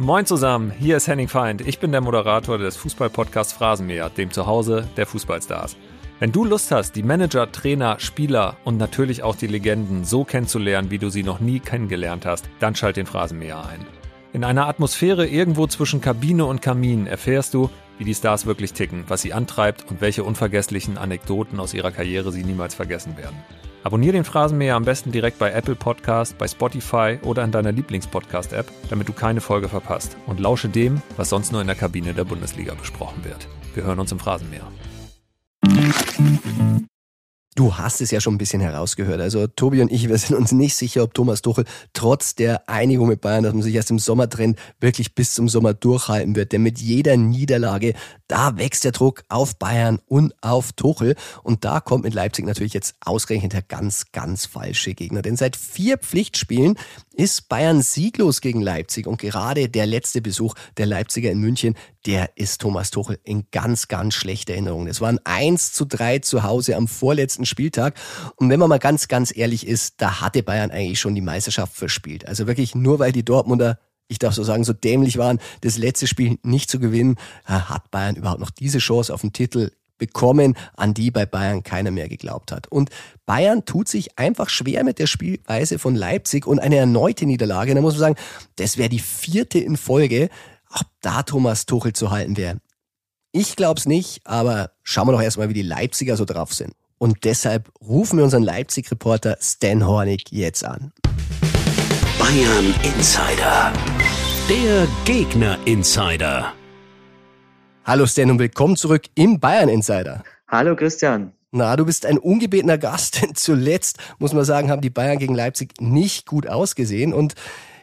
Moin zusammen, hier ist Henning Feind. Ich bin der Moderator des Fußballpodcasts Phrasenmäher, dem Zuhause der Fußballstars. Wenn du Lust hast, die Manager, Trainer, Spieler und natürlich auch die Legenden so kennenzulernen, wie du sie noch nie kennengelernt hast, dann schalt den Phrasenmäher ein. In einer Atmosphäre irgendwo zwischen Kabine und Kamin erfährst du, wie die Stars wirklich ticken, was sie antreibt und welche unvergesslichen Anekdoten aus ihrer Karriere sie niemals vergessen werden. Abonnier den Phrasenmäher am besten direkt bei Apple Podcast, bei Spotify oder in deiner Lieblingspodcast-App, damit du keine Folge verpasst. Und lausche dem, was sonst nur in der Kabine der Bundesliga besprochen wird. Wir hören uns im Phrasenmäher. Du hast es ja schon ein bisschen herausgehört. Also Tobi und ich, wir sind uns nicht sicher, ob Thomas Tuchel trotz der Einigung mit Bayern, dass man sich erst im Sommer trennt, wirklich bis zum Sommer durchhalten wird. Denn mit jeder Niederlage, da wächst der Druck auf Bayern und auf Tuchel. Und da kommt mit Leipzig natürlich jetzt ausgerechnet der ganz, ganz falsche Gegner. Denn seit vier Pflichtspielen ist Bayern sieglos gegen Leipzig. Und gerade der letzte Besuch der Leipziger in München, der ist Thomas Tuchel in ganz, ganz schlechter Erinnerung. Es waren 1 zu 3 zu Hause am vorletzten Spieltag. Und wenn man mal ganz, ganz ehrlich ist, da hatte Bayern eigentlich schon die Meisterschaft verspielt. Also wirklich nur weil die Dortmunder ich darf so sagen, so dämlich waren, das letzte Spiel nicht zu gewinnen, hat Bayern überhaupt noch diese Chance auf den Titel bekommen, an die bei Bayern keiner mehr geglaubt hat. Und Bayern tut sich einfach schwer mit der Spielweise von Leipzig und eine erneute Niederlage. Da muss man sagen, das wäre die vierte in Folge, ob da Thomas Tuchel zu halten wäre. Ich glaube es nicht, aber schauen wir doch erstmal, wie die Leipziger so drauf sind. Und deshalb rufen wir unseren Leipzig-Reporter Stan Hornig jetzt an. Bayern Insider. Der Gegner Insider. Hallo Stan und willkommen zurück im Bayern Insider. Hallo Christian. Na, du bist ein ungebetener Gast, (laughs) denn zuletzt, muss man sagen, haben die Bayern gegen Leipzig nicht gut ausgesehen und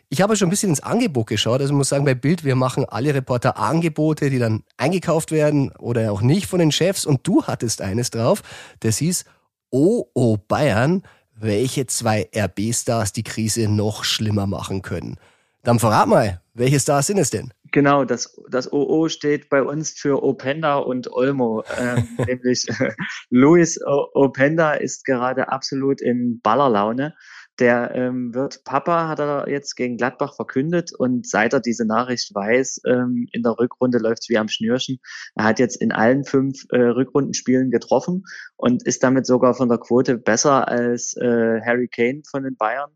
ich habe schon ein bisschen ins Angebot geschaut. Also ich muss sagen, bei Bild, wir machen alle Reporter Angebote, die dann eingekauft werden oder auch nicht von den Chefs. Und du hattest eines drauf, das hieß, oh, oh Bayern, welche zwei RB-Stars die Krise noch schlimmer machen können. Dann verrat mal, welche Stars sind es denn? Genau, das, das OO steht bei uns für Openda und Olmo. Ähm, (laughs) nämlich äh, Luis Openda ist gerade absolut in Ballerlaune. Der ähm, wird Papa, hat er jetzt gegen Gladbach verkündet und seit er diese Nachricht weiß, ähm, in der Rückrunde läuft es wie am Schnürchen. Er hat jetzt in allen fünf äh, Rückrundenspielen getroffen und ist damit sogar von der Quote besser als äh, Harry Kane von den Bayern.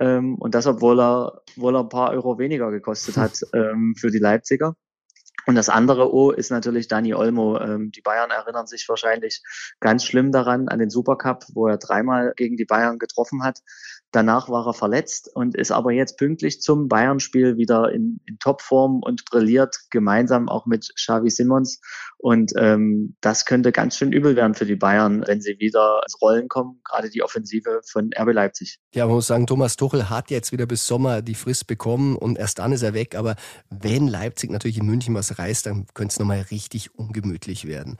Ähm, und das, obwohl er, obwohl er ein paar Euro weniger gekostet hat (laughs) ähm, für die Leipziger. Und das andere O ist natürlich Dani Olmo. Ähm, die Bayern erinnern sich wahrscheinlich ganz schlimm daran, an den Supercup, wo er dreimal gegen die Bayern getroffen hat. Danach war er verletzt und ist aber jetzt pünktlich zum Bayern-Spiel wieder in, in Topform und brilliert gemeinsam auch mit Xavi Simons. Und ähm, das könnte ganz schön übel werden für die Bayern, wenn sie wieder ins Rollen kommen, gerade die Offensive von RB Leipzig. Ja, man muss sagen, Thomas Tuchel hat jetzt wieder bis Sommer die Frist bekommen und erst dann ist er weg. Aber wenn Leipzig natürlich in München was reißt, dann könnte es nochmal richtig ungemütlich werden.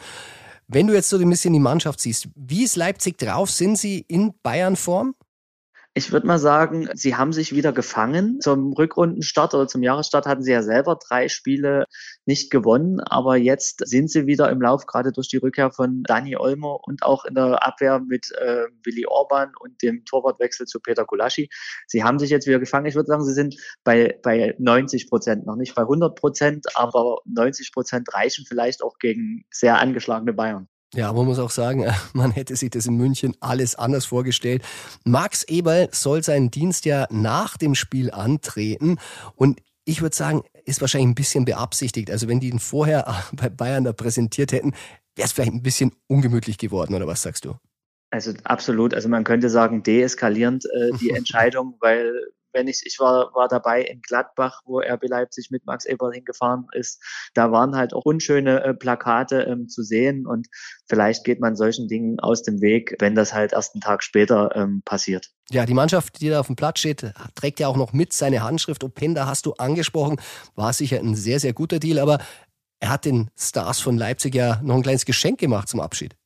Wenn du jetzt so ein bisschen die Mannschaft siehst, wie ist Leipzig drauf? Sind sie in Bayern-Form? Ich würde mal sagen, sie haben sich wieder gefangen. Zum Rückrundenstart oder zum Jahresstart hatten sie ja selber drei Spiele nicht gewonnen, aber jetzt sind sie wieder im Lauf, gerade durch die Rückkehr von Dani Olmo und auch in der Abwehr mit äh, Willi Orban und dem Torwartwechsel zu Peter Gulaschi. Sie haben sich jetzt wieder gefangen. Ich würde sagen, sie sind bei, bei 90 Prozent, noch nicht bei 100 Prozent, aber 90 Prozent reichen vielleicht auch gegen sehr angeschlagene Bayern. Ja, man muss auch sagen, (laughs) man hätte sich das in München alles anders vorgestellt. Max Eberl soll seinen Dienst ja nach dem Spiel antreten und ich würde sagen, ist wahrscheinlich ein bisschen beabsichtigt. Also wenn die ihn vorher (laughs) bei Bayern da präsentiert hätten, wäre es vielleicht ein bisschen ungemütlich geworden, oder was sagst du? Also absolut. Also man könnte sagen, deeskalierend äh, die (laughs) Entscheidung, weil wenn ich, ich war, war dabei in Gladbach, wo RB Leipzig mit Max Eberl hingefahren ist. Da waren halt auch unschöne äh, Plakate ähm, zu sehen und vielleicht geht man solchen Dingen aus dem Weg, wenn das halt erst einen Tag später ähm, passiert. Ja, die Mannschaft, die da auf dem Platz steht, trägt ja auch noch mit seine Handschrift. Openda hast du angesprochen, war sicher ein sehr, sehr guter Deal, aber er hat den Stars von Leipzig ja noch ein kleines Geschenk gemacht zum Abschied.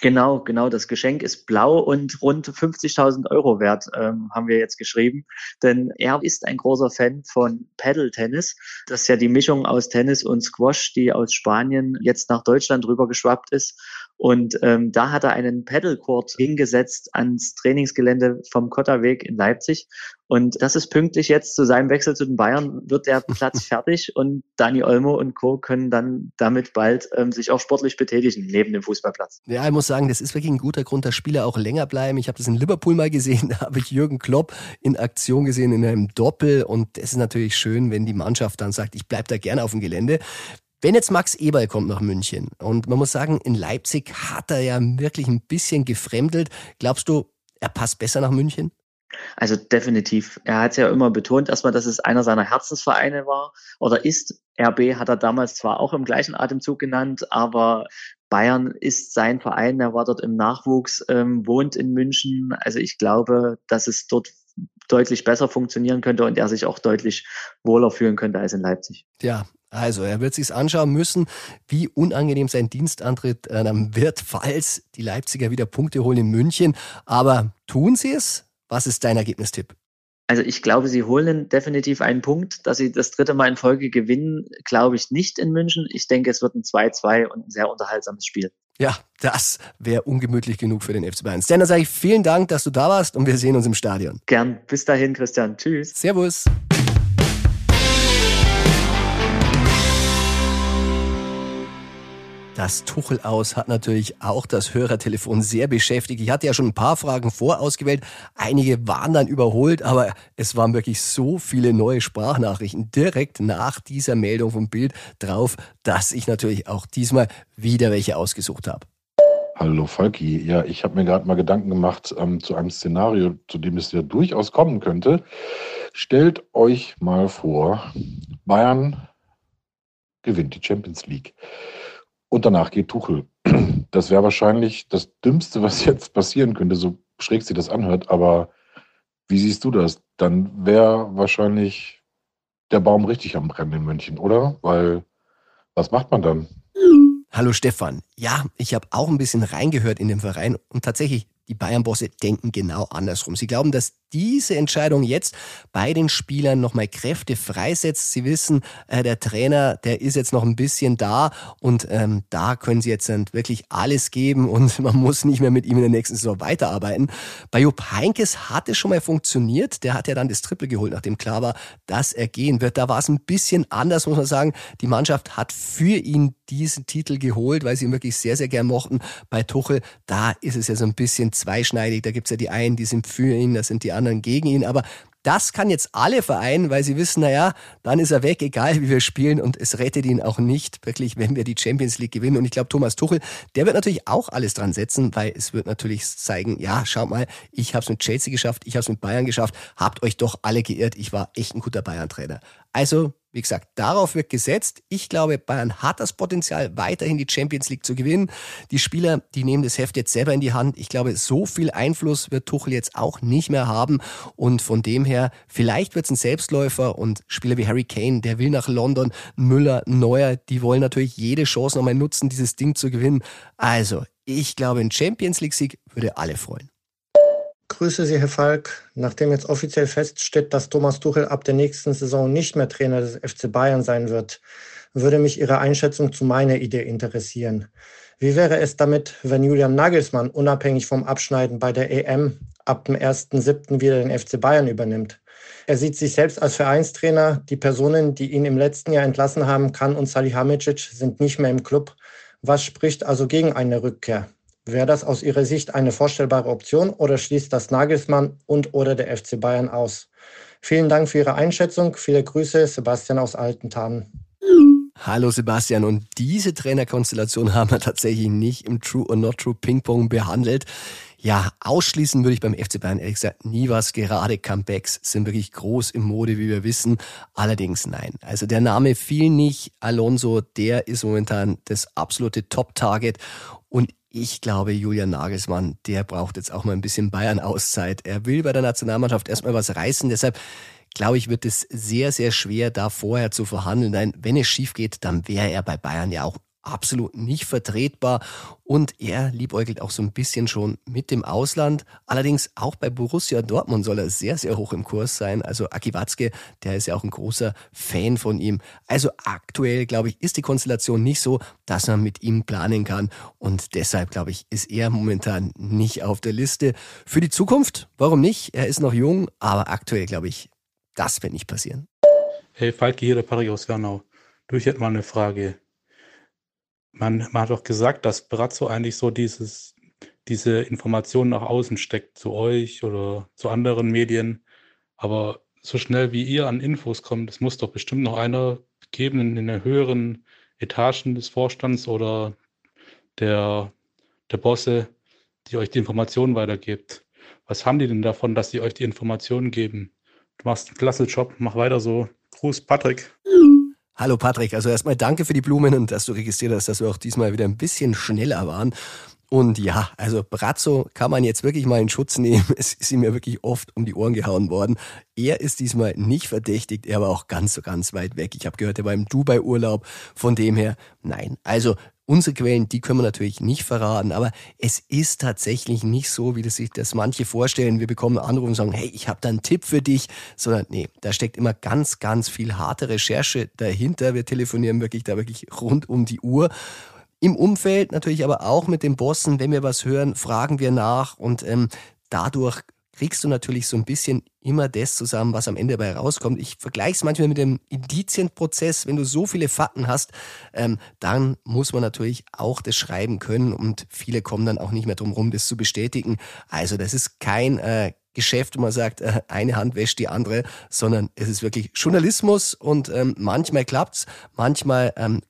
Genau, genau. Das Geschenk ist blau und rund 50.000 Euro wert, ähm, haben wir jetzt geschrieben. Denn er ist ein großer Fan von Paddle-Tennis. Das ist ja die Mischung aus Tennis und Squash, die aus Spanien jetzt nach Deutschland rüber geschwappt ist. Und ähm, da hat er einen Paddlecourt hingesetzt ans Trainingsgelände vom Kotterweg in Leipzig. Und das ist pünktlich jetzt zu seinem Wechsel zu den Bayern, wird der Platz (laughs) fertig und Dani Olmo und Co. können dann damit bald ähm, sich auch sportlich betätigen, neben dem Fußballplatz. Ja, ich muss sagen, das ist wirklich ein guter Grund, dass Spieler auch länger bleiben. Ich habe das in Liverpool mal gesehen, (laughs) da habe ich Jürgen Klopp in Aktion gesehen in einem Doppel und das ist natürlich schön, wenn die Mannschaft dann sagt, ich bleibe da gerne auf dem Gelände. Wenn jetzt Max Eberl kommt nach München und man muss sagen, in Leipzig hat er ja wirklich ein bisschen gefremdelt, glaubst du, er passt besser nach München? Also definitiv. Er hat ja immer betont, erstmal, dass es einer seiner Herzensvereine war oder ist. RB hat er damals zwar auch im gleichen Atemzug genannt, aber Bayern ist sein Verein. Er war dort im Nachwuchs, ähm, wohnt in München. Also ich glaube, dass es dort deutlich besser funktionieren könnte und er sich auch deutlich wohler fühlen könnte als in Leipzig. Ja, also, er wird sich's anschauen müssen, wie unangenehm sein Dienstantritt äh, wird, falls die Leipziger wieder Punkte holen in München. Aber tun sie es? Was ist dein Ergebnistipp? Also ich glaube, sie holen definitiv einen Punkt. Dass sie das dritte Mal in Folge gewinnen, glaube ich nicht in München. Ich denke, es wird ein 2-2 und ein sehr unterhaltsames Spiel. Ja, das wäre ungemütlich genug für den FC Bayern. Stan, dann sage ich vielen Dank, dass du da warst und wir sehen uns im Stadion. Gern. Bis dahin, Christian. Tschüss. Servus. Das Tuchel aus hat natürlich auch das Hörertelefon sehr beschäftigt. Ich hatte ja schon ein paar Fragen vorausgewählt. Einige waren dann überholt, aber es waren wirklich so viele neue Sprachnachrichten direkt nach dieser Meldung vom Bild drauf, dass ich natürlich auch diesmal wieder welche ausgesucht habe. Hallo Falki, ja, ich habe mir gerade mal Gedanken gemacht ähm, zu einem Szenario, zu dem es ja durchaus kommen könnte. Stellt euch mal vor, Bayern gewinnt die Champions League. Und danach geht Tuchel. (clears throat) Das wäre wahrscheinlich das Dümmste, was jetzt passieren könnte, so schräg sich das anhört. Aber wie siehst du das? Dann wäre wahrscheinlich der Baum richtig am Brennen in München, oder? Weil was macht man dann? Hallo Stefan. Ja, ich habe auch ein bisschen reingehört in den Verein und tatsächlich, die Bayern-Bosse denken genau andersrum. Sie glauben, dass diese Entscheidung jetzt bei den Spielern nochmal Kräfte freisetzt. Sie wissen, äh, der Trainer, der ist jetzt noch ein bisschen da und ähm, da können sie jetzt wirklich alles geben (laughs) und man muss nicht mehr mit ihm in der nächsten Saison weiterarbeiten. Bei Jupp Heinkes hat es schon mal funktioniert. Der hat ja dann das Triple geholt, nachdem klar war, dass er gehen wird. Da war es ein bisschen anders, muss man sagen. Die Mannschaft hat für ihn diesen Titel geholt, weil sie ihn wirklich sehr, sehr gern mochten. Bei Tuchel, da ist es ja so ein bisschen zweischneidig. Da gibt's ja die einen, die sind für ihn, das sind die anderen gegen ihn. Aber das kann jetzt alle vereinen, weil sie wissen, naja, dann ist er weg, egal wie wir spielen und es rettet ihn auch nicht, wirklich, wenn wir die Champions League gewinnen. Und ich glaube, Thomas Tuchel, der wird natürlich auch alles dran setzen, weil es wird natürlich zeigen, ja, schaut mal, ich habe es mit Chelsea geschafft, ich habe es mit Bayern geschafft, habt euch doch alle geirrt, ich war echt ein guter Bayern-Trainer. Also wie gesagt, darauf wird gesetzt. Ich glaube, Bayern hat das Potenzial, weiterhin die Champions League zu gewinnen. Die Spieler, die nehmen das Heft jetzt selber in die Hand. Ich glaube, so viel Einfluss wird Tuchel jetzt auch nicht mehr haben. Und von dem her, vielleicht wird es ein Selbstläufer und Spieler wie Harry Kane, der will nach London, Müller, Neuer, die wollen natürlich jede Chance nochmal nutzen, dieses Ding zu gewinnen. Also, ich glaube, ein Champions League-Sieg würde alle freuen. Grüße Sie, Herr Falk. Nachdem jetzt offiziell feststeht, dass Thomas Tuchel ab der nächsten Saison nicht mehr Trainer des FC Bayern sein wird, würde mich Ihre Einschätzung zu meiner Idee interessieren. Wie wäre es damit, wenn Julian Nagelsmann unabhängig vom Abschneiden bei der EM ab dem 1.7. wieder den FC Bayern übernimmt? Er sieht sich selbst als Vereinstrainer. Die Personen, die ihn im letzten Jahr entlassen haben, Kan und Salihamidzic, sind nicht mehr im Club. Was spricht also gegen eine Rückkehr? Wäre das aus Ihrer Sicht eine vorstellbare Option oder schließt das Nagelsmann und oder der FC Bayern aus? Vielen Dank für Ihre Einschätzung. Viele Grüße, Sebastian aus Altentan. Hallo Sebastian und diese Trainerkonstellation haben wir tatsächlich nicht im True or Not True Ping Pong behandelt. Ja, ausschließen würde ich beim FC Bayern ehrlich gesagt nie was. Gerade Comebacks sind wirklich groß im Mode, wie wir wissen. Allerdings nein. Also der Name fiel nicht. Alonso, der ist momentan das absolute Top-Target. Ich glaube, Julian Nagelsmann, der braucht jetzt auch mal ein bisschen Bayern-Auszeit. Er will bei der Nationalmannschaft erstmal was reißen. Deshalb glaube ich, wird es sehr, sehr schwer, da vorher zu verhandeln. Nein, wenn es schief geht, dann wäre er bei Bayern ja auch absolut nicht vertretbar und er liebäugelt auch so ein bisschen schon mit dem Ausland. Allerdings auch bei Borussia Dortmund soll er sehr, sehr hoch im Kurs sein. Also Aki Watzke, der ist ja auch ein großer Fan von ihm. Also aktuell, glaube ich, ist die Konstellation nicht so, dass man mit ihm planen kann und deshalb, glaube ich, ist er momentan nicht auf der Liste. Für die Zukunft, warum nicht? Er ist noch jung, aber aktuell, glaube ich, das wird nicht passieren. Hey, Falke hier, der Patrick aus Wernau. Du, ich hätte mal eine Frage man, man hat doch gesagt, dass Brazzo eigentlich so dieses, diese Informationen nach außen steckt, zu euch oder zu anderen Medien. Aber so schnell wie ihr an Infos kommt, es muss doch bestimmt noch einer geben in, den höheren Etagen des Vorstands oder der, der Bosse, die euch die Informationen weitergibt. Was haben die denn davon, dass sie euch die Informationen geben? Du machst einen klasse Job, mach weiter so. Gruß, Patrick. Hallo Patrick, also erstmal danke für die Blumen und dass du registriert hast, dass wir auch diesmal wieder ein bisschen schneller waren. Und ja, also Brazzo kann man jetzt wirklich mal in Schutz nehmen. (laughs) Es ist ihm ja wirklich oft um die Ohren gehauen worden. Er ist diesmal nicht verdächtigt, er war auch ganz so ganz weit weg. Ich habe gehört, er war im Dubai-Urlaub. Von dem her, nein. Also Unsere Quellen, die können wir natürlich nicht verraten, aber es ist tatsächlich nicht so, wie das sich das manche vorstellen. Wir bekommen Anrufe und sagen, hey, ich habe da einen Tipp für dich, sondern nee, da steckt immer ganz, ganz viel harte Recherche dahinter. Wir telefonieren wirklich da wirklich rund um die Uhr. Im Umfeld natürlich aber auch mit den Bossen, wenn wir was hören, fragen wir nach und ähm, dadurch kriegst du natürlich so ein bisschen immer das zusammen, was am Ende dabei rauskommt. Ich vergleiche es manchmal mit dem Indizienprozess. Wenn du so viele Fakten hast, ähm, dann muss man natürlich auch das schreiben können und viele kommen dann auch nicht mehr drum rum, das zu bestätigen. Also das ist kein äh, Geschäft, wo man sagt, äh, eine Hand wäscht die andere, sondern es ist wirklich Journalismus und ähm, manchmal klappt's, manchmal ähm,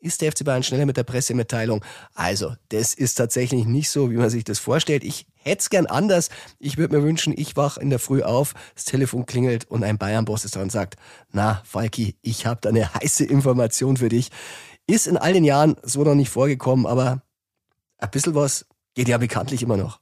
ist der FC Bayern schneller mit der Pressemitteilung. Also, das ist tatsächlich nicht so, wie man sich das vorstellt. Ich hätte es gern anders. Ich würde mir wünschen, ich wach in der Früh auf, das Telefon klingelt und ein Bayern-Boss ist da und sagt, na, Falki, ich habe da eine (laughs) heiße Information für dich. Ist in all den Jahren so noch nicht vorgekommen, aber ein bisschen was geht ja bekanntlich immer noch.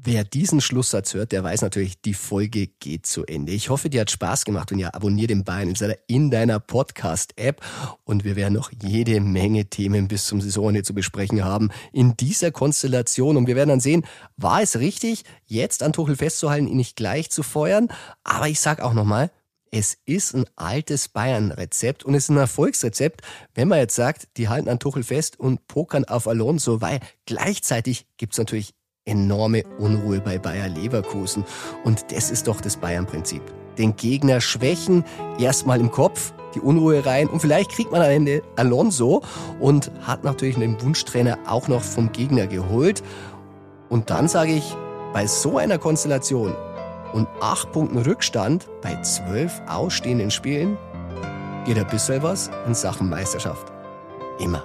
Wer diesen Schlusssatz hört, der weiß natürlich, die Folge geht zu Ende. Ich hoffe, dir hat Spaß gemacht und ja, abonnier den Bayern Insider in deiner Podcast-App. Und wir werden noch jede Menge Themen bis zum Saisonende zu besprechen haben in dieser Konstellation. Und wir werden dann sehen, war es richtig, jetzt an Tuchel festzuhalten, ihn nicht gleich zu feuern, aber ich sag auch nochmal, es ist ein altes Bayern-Rezept und es ist ein Erfolgsrezept, wenn man jetzt sagt, die halten an Tuchel fest und pokern auf Alonso, weil gleichzeitig gibt's natürlich enorme Unruhe bei Bayer Leverkusen. Und das ist doch das Bayern-Prinzip. Den Gegner schwächen, erstmal im Kopf, die Unruhe rein und vielleicht kriegt man am Ende Alonso und hat natürlich den Wunschtrainer auch noch vom Gegner geholt. Und dann sage ich, bei so einer Konstellation und acht Punkten Rückstand bei zwölf ausstehenden Spielen geht ein bisschen was in Sachen Meisterschaft. Immer.